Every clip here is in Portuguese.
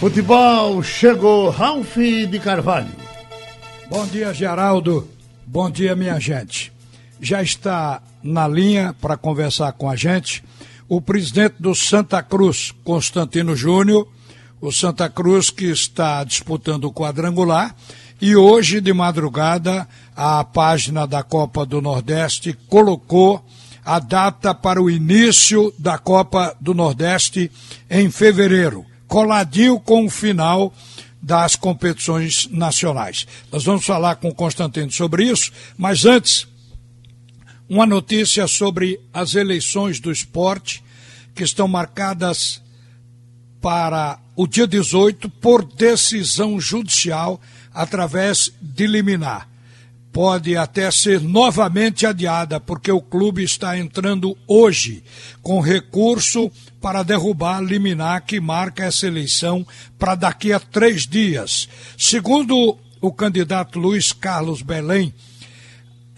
Futebol chegou, Ralf de Carvalho. Bom dia, Geraldo. Bom dia, minha gente. Já está na linha para conversar com a gente o presidente do Santa Cruz, Constantino Júnior, o Santa Cruz que está disputando o quadrangular e hoje de madrugada a página da Copa do Nordeste colocou a data para o início da Copa do Nordeste em fevereiro coladinho com o final das competições nacionais. Nós vamos falar com o Constantino sobre isso, mas antes, uma notícia sobre as eleições do esporte que estão marcadas para o dia 18 por decisão judicial através de liminar pode até ser novamente adiada, porque o clube está entrando hoje com recurso para derrubar a liminar que marca essa eleição para daqui a três dias. Segundo o candidato Luiz Carlos Belém,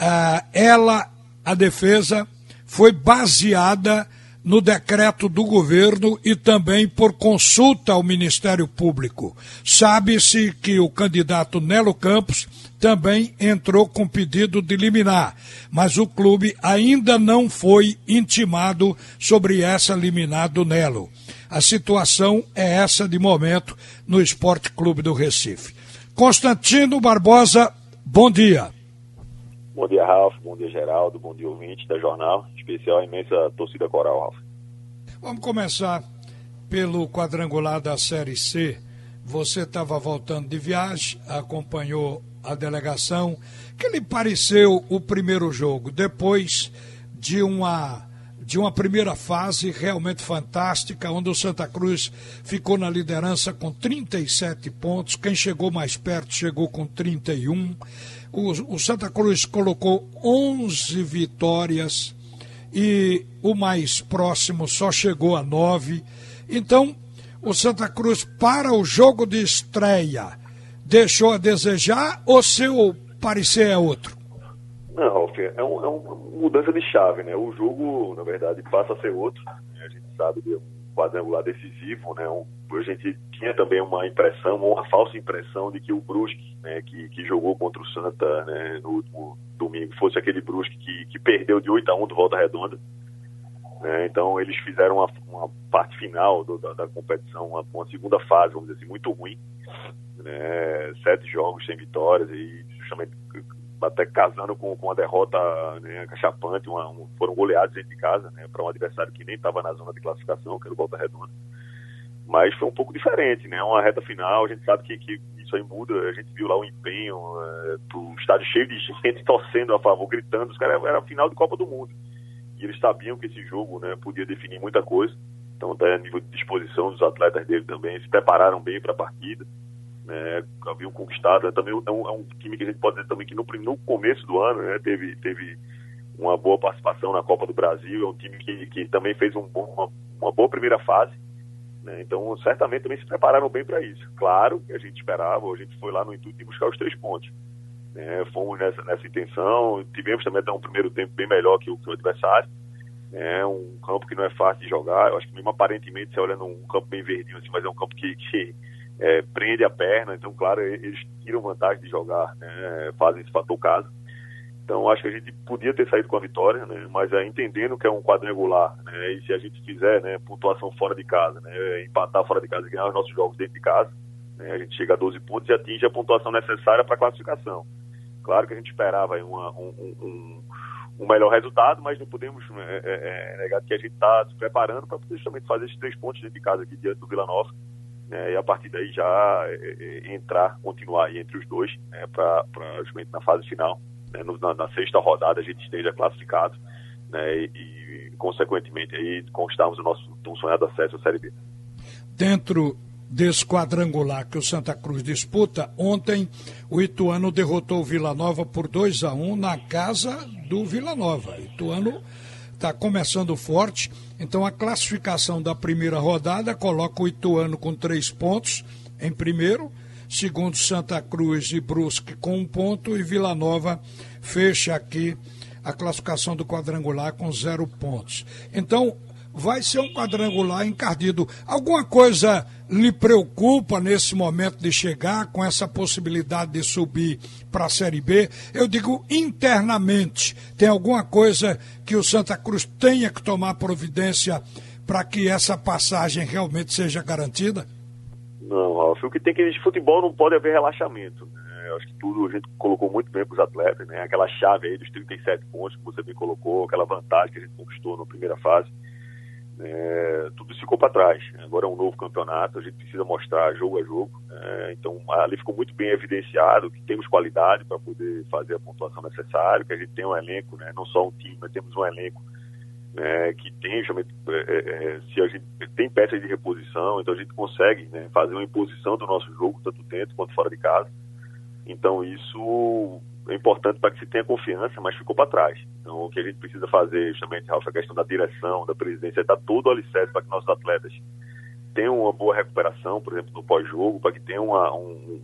uh, ela, a defesa, foi baseada no decreto do governo e também por consulta ao Ministério Público. Sabe-se que o candidato Nelo Campos também entrou com pedido de liminar, mas o clube ainda não foi intimado sobre essa liminar do Nelo. A situação é essa de momento no Esporte Clube do Recife. Constantino Barbosa, bom dia. Bom dia, Ralf. Bom dia, Geraldo. Bom dia, ouvinte da jornal. Especial imensa torcida coral, Ralf. Vamos começar pelo quadrangular da Série C. Você estava voltando de viagem, acompanhou a delegação. Que lhe pareceu o primeiro jogo, depois de uma de uma primeira fase realmente fantástica, onde o Santa Cruz ficou na liderança com 37 pontos, quem chegou mais perto chegou com 31. O, o Santa Cruz colocou 11 vitórias e o mais próximo só chegou a 9. Então, o Santa Cruz para o jogo de estreia deixou a desejar ou seu parecer é outro? É, um, é uma mudança de chave, né? O jogo, na verdade, passa a ser outro. Né? A gente sabe de um quadrangular decisivo, né? Um, a gente tinha também uma impressão, uma falsa impressão de que o Brusque, né, que, que jogou contra o Santa né, no último domingo, fosse aquele Brusque que, que perdeu de 8 a 1 do Volta Redonda. Né? Então eles fizeram uma, uma parte final do, da, da, competição, uma, uma segunda fase, vamos dizer assim, muito ruim né? Sete jogos sem vitórias e justamente até casando com, com a derrota né, cachapante, uma, um, foram goleados dentro de casa, né, para um adversário que nem estava na zona de classificação, que era o Volta Redonda. Mas foi um pouco diferente, né? Uma reta final, a gente sabe que, que isso aí muda, a gente viu lá o empenho, é, o estádio cheio de gente torcendo a favor, gritando, os caras era a final de Copa do Mundo. E eles sabiam que esse jogo né, podia definir muita coisa. Então, até a nível de disposição dos atletas dele também, se prepararam bem para a partida né, haviam conquistado. É também é um, é um, time que a gente pode dizer também que no, no começo do ano né, teve, teve uma boa participação na Copa do Brasil. É um time que, que também fez um bom, uma, uma, boa primeira fase. Né, então, certamente também se prepararam bem para isso. Claro que a gente esperava, a gente foi lá no intuito de buscar os três pontos. Né, fomos nessa, nessa intenção, tivemos também até um primeiro tempo bem melhor que o, que o adversário. É um campo que não é fácil de jogar. Eu acho que mesmo aparentemente, você olhando um campo bem verdinho assim, mas é um campo que, que é, prende a perna, então, claro, eles tiram vantagem de jogar, né, fazem esse fator casa. Então, acho que a gente podia ter saído com a vitória, né, mas é, entendendo que é um quadrangular, né, e se a gente fizer né, pontuação fora de casa, né, empatar fora de casa e ganhar os nossos jogos dentro de casa, né, a gente chega a 12 pontos e atinge a pontuação necessária para a classificação. Claro que a gente esperava uma, um, um, um, melhor resultado, mas não podemos é, é, é negar que a gente está se preparando para justamente fazer esses três pontos dentro de casa aqui diante do Vila Nova né, e a partir daí já é, é, entrar, continuar entre os dois, né, para justamente na fase final, né, na, na, sexta rodada a gente esteja classificado né, e, e, consequentemente, aí conquistarmos o nosso sonhado acesso à Série B. Dentro desse quadrangular que o Santa Cruz disputa, ontem o Ituano derrotou o Vila Nova por 2 a 1 na casa do Vila Nova. Ituano está começando forte. Então a classificação da primeira rodada coloca o Ituano com três pontos em primeiro, segundo Santa Cruz e Brusque com um ponto e Vila Nova fecha aqui a classificação do quadrangular com zero pontos. Então vai ser um quadrangular encardido. Alguma coisa lhe preocupa nesse momento de chegar com essa possibilidade de subir para a Série B? Eu digo internamente, tem alguma coisa que o Santa Cruz tenha que tomar providência para que essa passagem realmente seja garantida? Não, Ralf, o que tem que de futebol não pode haver relaxamento. Né? Eu acho que tudo a gente colocou muito bem para os atletas, né? Aquela chave aí dos 37 pontos que você bem colocou, aquela vantagem que a gente conquistou na primeira fase é, tudo ficou para trás. Agora é um novo campeonato, a gente precisa mostrar jogo a jogo. É, então ali ficou muito bem evidenciado que temos qualidade para poder fazer a pontuação necessária, que a gente tem um elenco, né, não só um time, mas temos um elenco né, que tem, é, é, é, se a gente tem peças de reposição, então a gente consegue né, fazer uma imposição do nosso jogo, tanto dentro quanto fora de casa. Então isso é importante para que se tenha confiança, mas ficou para trás. Então, o que a gente precisa fazer, justamente, Ralf, a questão da direção, da presidência, está todo alicerce para que nossos atletas tenham uma boa recuperação, por exemplo, no pós-jogo, para que tenham uma, um,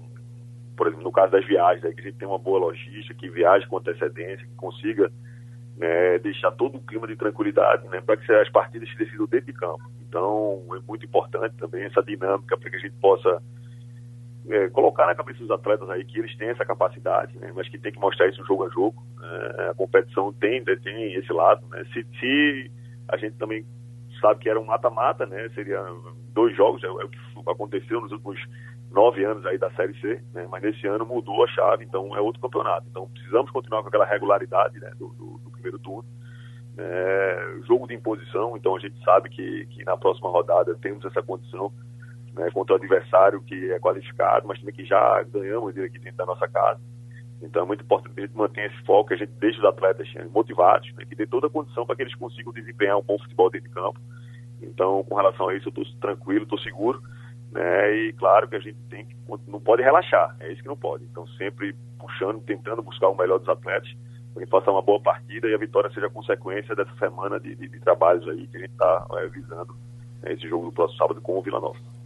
por exemplo, no caso das viagens, aí, que a gente tenha uma boa logística, que viaje com antecedência, que consiga né, deixar todo o clima de tranquilidade, né, para que as partidas se decidam dentro de campo. Então, é muito importante também essa dinâmica para que a gente possa é, colocar na cabeça dos atletas aí que eles têm essa capacidade, né, mas que tem que mostrar isso jogo a jogo. É, a competição tem, tem esse lado. Né, se, se a gente também sabe que era um mata-mata, né, seria dois jogos, é, é, o que aconteceu nos últimos nove anos aí da Série C, né, mas nesse ano mudou a chave, então é outro campeonato. Então precisamos continuar com aquela regularidade né, do, do, do primeiro turno. É, jogo de imposição, então a gente sabe que, que na próxima rodada temos essa condição né, contra o adversário que é qualificado, mas também que já ganhamos ele aqui dentro da nossa casa. Então é muito importante que a gente mantenha esse foco, que a gente deixe os atletas né, motivados, né, que dê toda a condição para que eles consigam desempenhar um bom futebol dentro de campo. Então, com relação a isso, eu estou tranquilo, estou seguro. Né, e claro que a gente tem que, não pode relaxar, é isso que não pode. Então, sempre puxando, tentando buscar o melhor dos atletas, para que faça uma boa partida e a vitória seja consequência dessa semana de, de, de trabalhos aí que a gente está é, visando né, esse jogo do próximo sábado com o Vila Nova.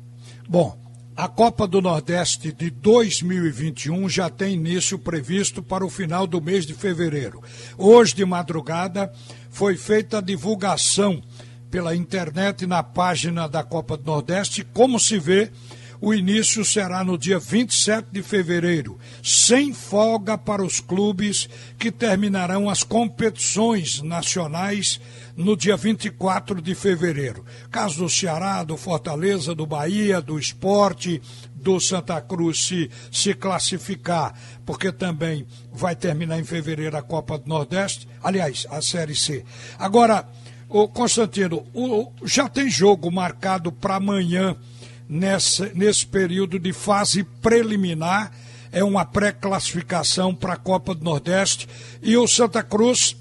Bom, a Copa do Nordeste de 2021 já tem início previsto para o final do mês de fevereiro. Hoje de madrugada foi feita a divulgação pela internet na página da Copa do Nordeste, como se vê o início será no dia 27 de fevereiro, sem folga para os clubes que terminarão as competições nacionais no dia 24 de fevereiro. Caso do Ceará, do Fortaleza, do Bahia, do Esporte, do Santa Cruz se, se classificar, porque também vai terminar em fevereiro a Copa do Nordeste, aliás, a Série C. Agora, o Constantino, o, já tem jogo marcado para amanhã nessa, nesse período de fase preliminar. É uma pré-classificação para a Copa do Nordeste. E o Santa Cruz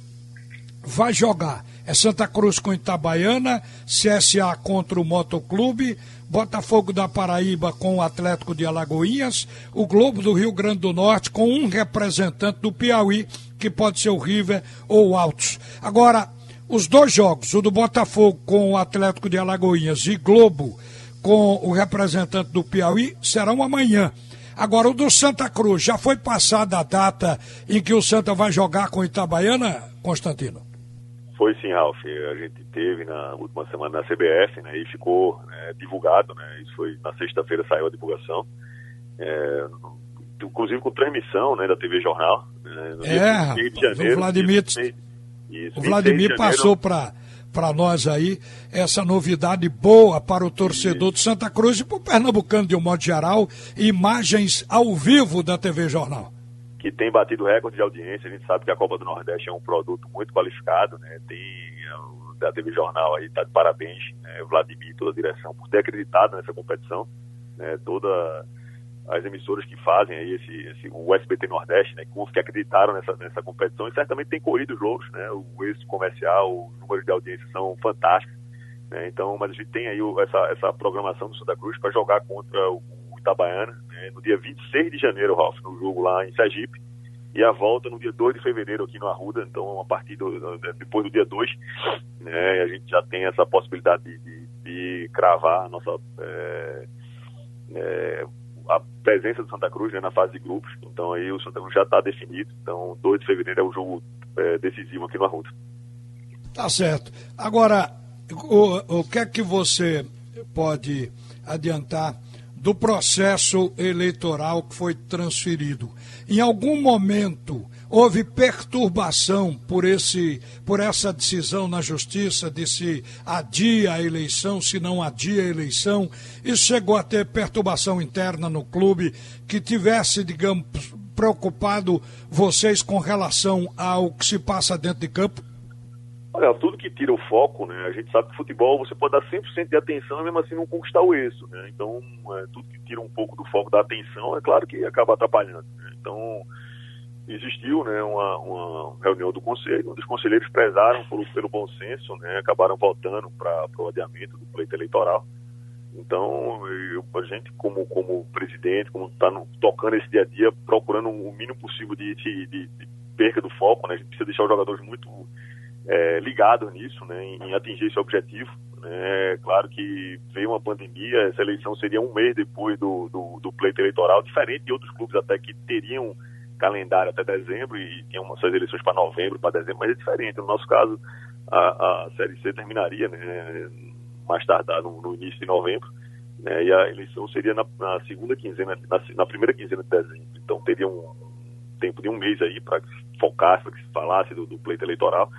vai jogar. É Santa Cruz com Itabaiana, CSA contra o Motoclube, Botafogo da Paraíba com o Atlético de Alagoinhas, o Globo do Rio Grande do Norte com um representante do Piauí, que pode ser o River ou o Altos. Agora, os dois jogos, o do Botafogo com o Atlético de Alagoinhas e Globo com o representante do Piauí serão amanhã. Agora, o do Santa Cruz, já foi passada a data em que o Santa vai jogar com Itabaiana, Constantino? Foi sim, Ralf. A gente teve na última semana na CBF, né, e ficou é, divulgado, né, isso foi na sexta-feira saiu a divulgação, é, inclusive com transmissão, né, da TV Jornal. Né, é, de janeiro, o Vladimir, isso, o Vladimir passou para para nós aí essa novidade boa para o torcedor de Santa Cruz e para o pernambucano de um modo geral, imagens ao vivo da TV Jornal. Que tem batido recorde de audiência, a gente sabe que a Copa do Nordeste é um produto muito qualificado, né? Tem da TV Jornal aí, tá de parabéns, né? Vladimir toda a direção por ter acreditado nessa competição, né? Toda as emissoras que fazem aí esse, esse, o SBT Nordeste, né, que acreditaram nessa, nessa competição e certamente tem corrido os jogos, né, o êxito comercial, os números de audiência são fantásticos, né, então, mas a gente tem aí essa, essa programação do Santa Cruz para jogar contra o Itabaiana né, no dia 26 de janeiro, Ralf, no jogo lá em Sergipe, e a volta no dia 2 de fevereiro aqui no Arruda, então uma partida depois do dia 2, né, a gente já tem essa possibilidade de, de, de cravar a nossa é, é, a presença do Santa Cruz né, na fase de grupos. Então aí o Santa Cruz já está definido. Então 2 de fevereiro é o jogo é, decisivo aqui no Arruda. Tá certo. Agora, o, o que é que você pode adiantar do processo eleitoral que foi transferido? Em algum momento houve perturbação por, esse, por essa decisão na justiça de se adia a eleição, se não adia a eleição, e chegou a ter perturbação interna no clube que tivesse, digamos, preocupado vocês com relação ao que se passa dentro de campo? Olha, tudo que tira o foco, né? A gente sabe que futebol você pode dar 100% de atenção e mesmo assim não conquistar o êxito, né? Então, é, tudo que tira um pouco do foco da atenção, é claro que acaba atrapalhando. Né? Então, existiu né, uma, uma, reunião do conselho, onde os conselheiros prezaram por, pelo bom senso, né? Acabaram votando para o adiamento do pleito eleitoral. Então, eu, a gente, como, como presidente, como está tocando esse dia a dia, procurando o mínimo possível de, de, de, de perca do foco, né? A gente precisa deixar os jogadores muito é, ligados nisso, né, em atingir esse objetivo. É claro que veio uma pandemia, essa eleição seria um mês depois do, do, do pleito eleitoral, diferente de outros clubes até que teriam calendário até dezembro e tinham suas eleições para novembro, para dezembro, mas é diferente. No nosso caso, a, a Série C terminaria né, mais tardar no, no, início de novembro, né, e a eleição seria na, na segunda quinzena, na, na, primeira quinzena de dezembro. Então teria um tempo de um mês aí para que se focasse, para que se falasse do, do pleito eleitoral.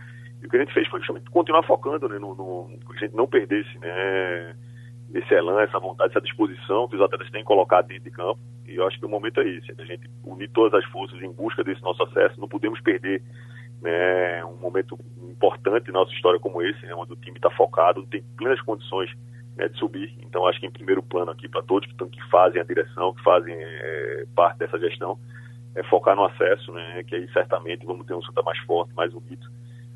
E o que a gente fez foi justamente continuar focando, né, no, no a gente não perdesse, né, esse elan, essa vontade, essa disposição que os atletas têm colocado dentro de campo. E eu acho que o momento é esse, a gente unir todas as forças em busca desse nosso acesso. Não podemos perder né, um momento importante na nossa história como esse, né, onde o time está focado, tem plenas condições né, de subir. Então, acho que em primeiro plano aqui para todos que, que fazem a direção, que fazem é, parte dessa gestão, é focar no acesso, né, que aí certamente vamos ter um Santa mais forte, mais unido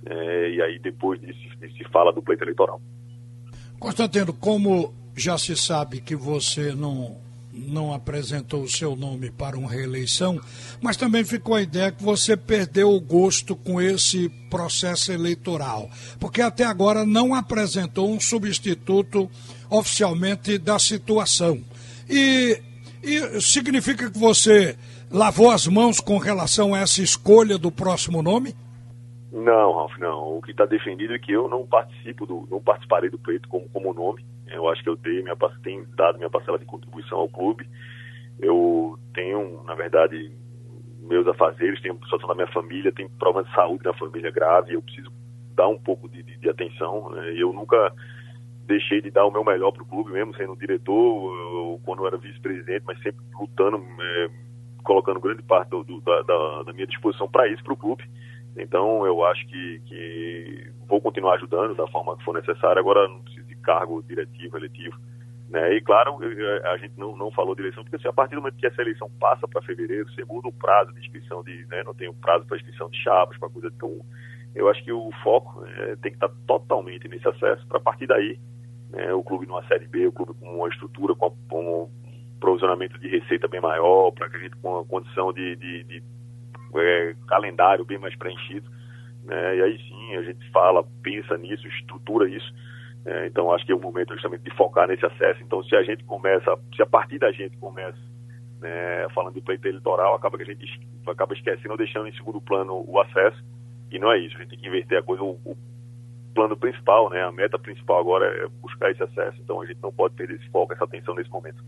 é, e aí depois disso, se fala do pleito eleitoral. Constantino, como já se sabe que você não, não apresentou o seu nome para uma reeleição, mas também ficou a ideia que você perdeu o gosto com esse processo eleitoral, porque até agora não apresentou um substituto oficialmente da situação. E, e significa que você lavou as mãos com relação a essa escolha do próximo nome? Não, Ralf, não. O que está defendido é que eu não participo do, não participarei do pleito como, como nome. Eu acho que eu dei minha, tenho dado minha parcela de contribuição ao clube. Eu tenho, na verdade, meus afazeres, tenho situação da minha família, tenho problema de saúde na família grave, eu preciso dar um pouco de, de, de atenção. Né? Eu nunca deixei de dar o meu melhor para o clube, mesmo sendo diretor, eu, quando eu era vice-presidente, mas sempre lutando, é, colocando grande parte do, do, da, da, minha disposição para isso, para o clube. Então, eu acho que, que vou continuar ajudando da forma que for necessária. Agora, não preciso de cargo diretivo, eletivo. Né? E, claro, a gente não, não falou de eleição, porque assim, a partir do momento que essa eleição passa para fevereiro, muda o prazo de inscrição, de, né? não tem o prazo para inscrição de chapas, para coisa. Então, eu acho que o foco é, tem que estar totalmente nesse acesso, para a partir daí, né, o clube numa Série B, o clube com uma estrutura, com, com um provisionamento de receita bem maior, para que a gente com uma condição de, de, de é, calendário bem mais preenchido. Né? E aí sim a gente fala, pensa nisso, estrutura isso. É, então acho que é o momento justamente de focar nesse acesso. Então se a gente começa, se a partir da gente começa né, falando de pleito eleitoral, acaba que a gente acaba esquecendo ou deixando em segundo plano o acesso. E não é isso, a gente tem que inverter a coisa. O, o plano principal, né, a meta principal agora é buscar esse acesso. Então a gente não pode perder esse foco, essa atenção nesse momento.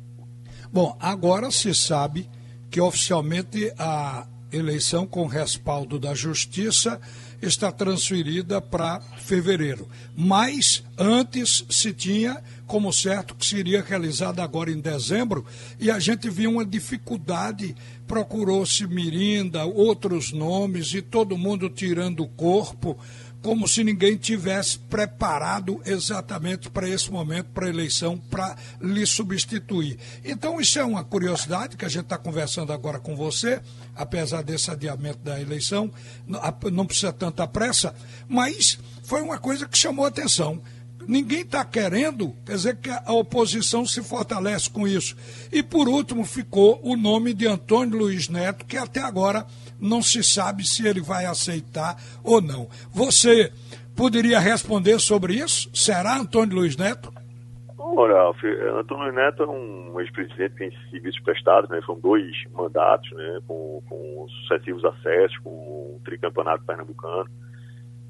Bom, agora se sabe que oficialmente a eleição com respaldo da Justiça está transferida para fevereiro. Mas antes se tinha como certo que seria realizada agora em dezembro e a gente viu uma dificuldade. Procurou-se Mirinda, outros nomes e todo mundo tirando o corpo como se ninguém tivesse preparado exatamente para esse momento, para a eleição, para lhe substituir. Então, isso é uma curiosidade que a gente está conversando agora com você, apesar desse adiamento da eleição, não precisa tanta pressa, mas foi uma coisa que chamou a atenção ninguém está querendo, quer dizer que a oposição se fortalece com isso. E por último ficou o nome de Antônio Luiz Neto, que até agora não se sabe se ele vai aceitar ou não. Você poderia responder sobre isso? Será Antônio Luiz Neto? Olha, Antônio Luiz Neto é um ex-presidente que tem serviços prestados, né? São dois mandatos, né? Com, com sucessivos acessos, com o tricampeonato pernambucano.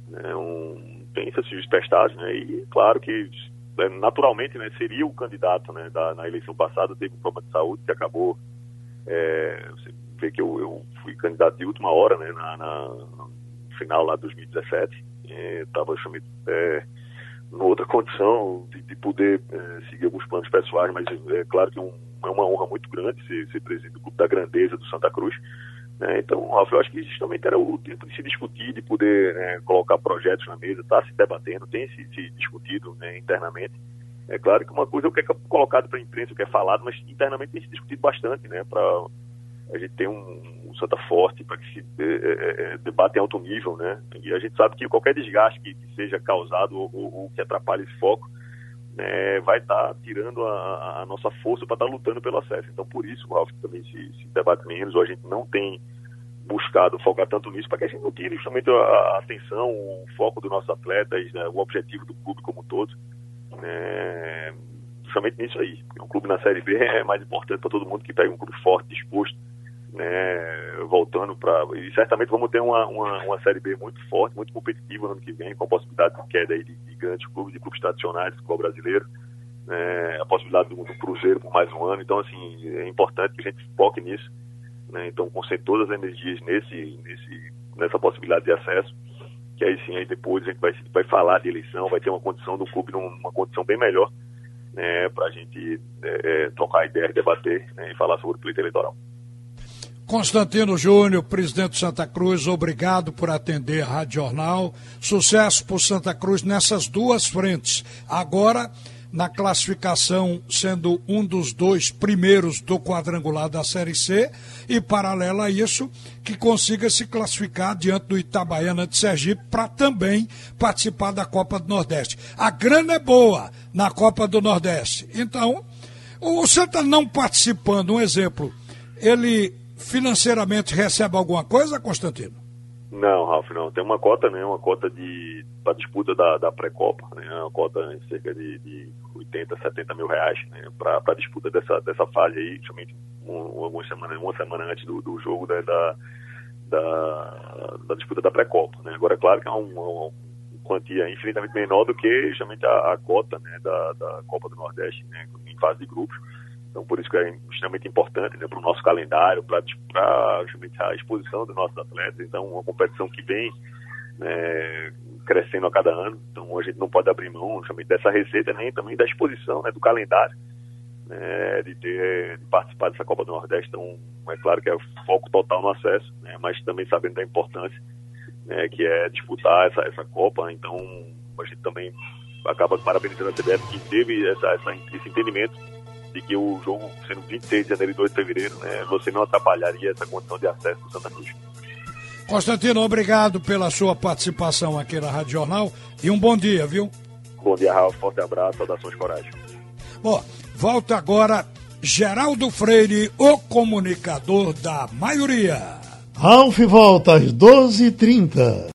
Né? Um tem serviços prestados, né? E claro que é, naturalmente, né, seria o candidato, né, da, na eleição passada, teve um problema de saúde que acabou, é, você vê que eu, eu, fui candidato de última hora, né, na, na final lá de 2017, estava é, é, outra condição de, de poder é, seguir alguns planos pessoais, mas é claro que um, é uma honra muito grande ser, ser presidente do Clube da Grandeza do Santa Cruz, né? Então, Ralf, eu acho que justamente era o tempo de se discutir, de poder né, colocar projetos na mesa, está se debatendo, tem se, se discutido né, internamente. É claro que uma coisa é o que é colocado para a imprensa, o que é falado, mas internamente tem se discutido bastante, né? Para a gente ter um, um Santa forte, para que se é, é, é, debate em alto nível, né? E a gente sabe que qualquer desgaste que, que seja causado ou, ou, ou, que atrapalhe esse foco, né, vai estar tá tirando a, a, nossa força para estar tá lutando pelo acesso. Então, por isso, o Ralf também se, se debate menos, ou a gente não tem buscado focar tanto nisso, para que a gente não tire justamente a, a atenção, o foco dos nossos atletas, né, o objetivo do clube como um todo, né, justamente nisso aí. Um clube na Série B é mais importante para todo mundo que pega um clube forte, disposto, né, voltando para. E certamente vamos ter uma, uma, uma, Série B muito forte, muito competitiva no ano que vem, com a possibilidade de queda aí de, de grandes clubes, de clubes tradicionais do futebol brasileiro. Né, a possibilidade do, do Cruzeiro por mais um ano. Então, assim, é importante que a gente foque nisso né? Então, concentre todas as energias nesse, nesse, nessa possibilidade de acesso, que aí sim, aí depois a gente vai, vai falar de eleição, vai ter uma condição do clube numa condição bem melhor né, para a gente é, é, trocar ideia, debater né, e falar sobre o pleito eleitoral. Constantino Júnior, presidente de Santa Cruz, obrigado por atender a Rádio Jornal. Sucesso por Santa Cruz nessas duas frentes. Agora na classificação, sendo um dos dois primeiros do quadrangular da Série C, e paralelo a isso, que consiga se classificar diante do Itabaiana de Sergipe para também participar da Copa do Nordeste. A grana é boa na Copa do Nordeste. Então, o Santa não participando, um exemplo, ele financeiramente recebe alguma coisa, Constantino? Não, Ralf, não. Tem uma cota, né? Uma cota de para disputa da, da pré-copa, né? Uma cota em cerca de, de 80, 70 mil reais, né? Para a disputa dessa, dessa fase aí, somente um, uma semana, antes do, do jogo né? da, da, da, disputa da pré-copa, né? Agora, é claro que é uma quantia infinitamente menor do que justamente a, a cota, né? Da, da Copa do Nordeste, né? Em fase de grupos. Então, por isso que é extremamente importante né, para o nosso calendário, para a exposição dos nossos atletas. Então, uma competição que vem né, crescendo a cada ano. Então, a gente não pode abrir mão justamente dessa receita, nem também da exposição, né, do calendário, né, de ter de participar dessa Copa do Nordeste. Então, é claro que é foco total no acesso, né, mas também sabendo da importância né, que é disputar essa, essa Copa. Então, a gente também acaba parabenizando a CBF que teve essa, essa, esse entendimento de que o jogo, sendo 26 de janeiro e 2 de fevereiro, né, você não atrapalharia essa condição de acesso do Santa Cruz. Constantino, obrigado pela sua participação aqui na Rádio Jornal e um bom dia, viu? Bom dia, Raul. Forte abraço, saudações coragem. Bom, volta agora Geraldo Freire, o comunicador da maioria. Ralf volta às 12h30.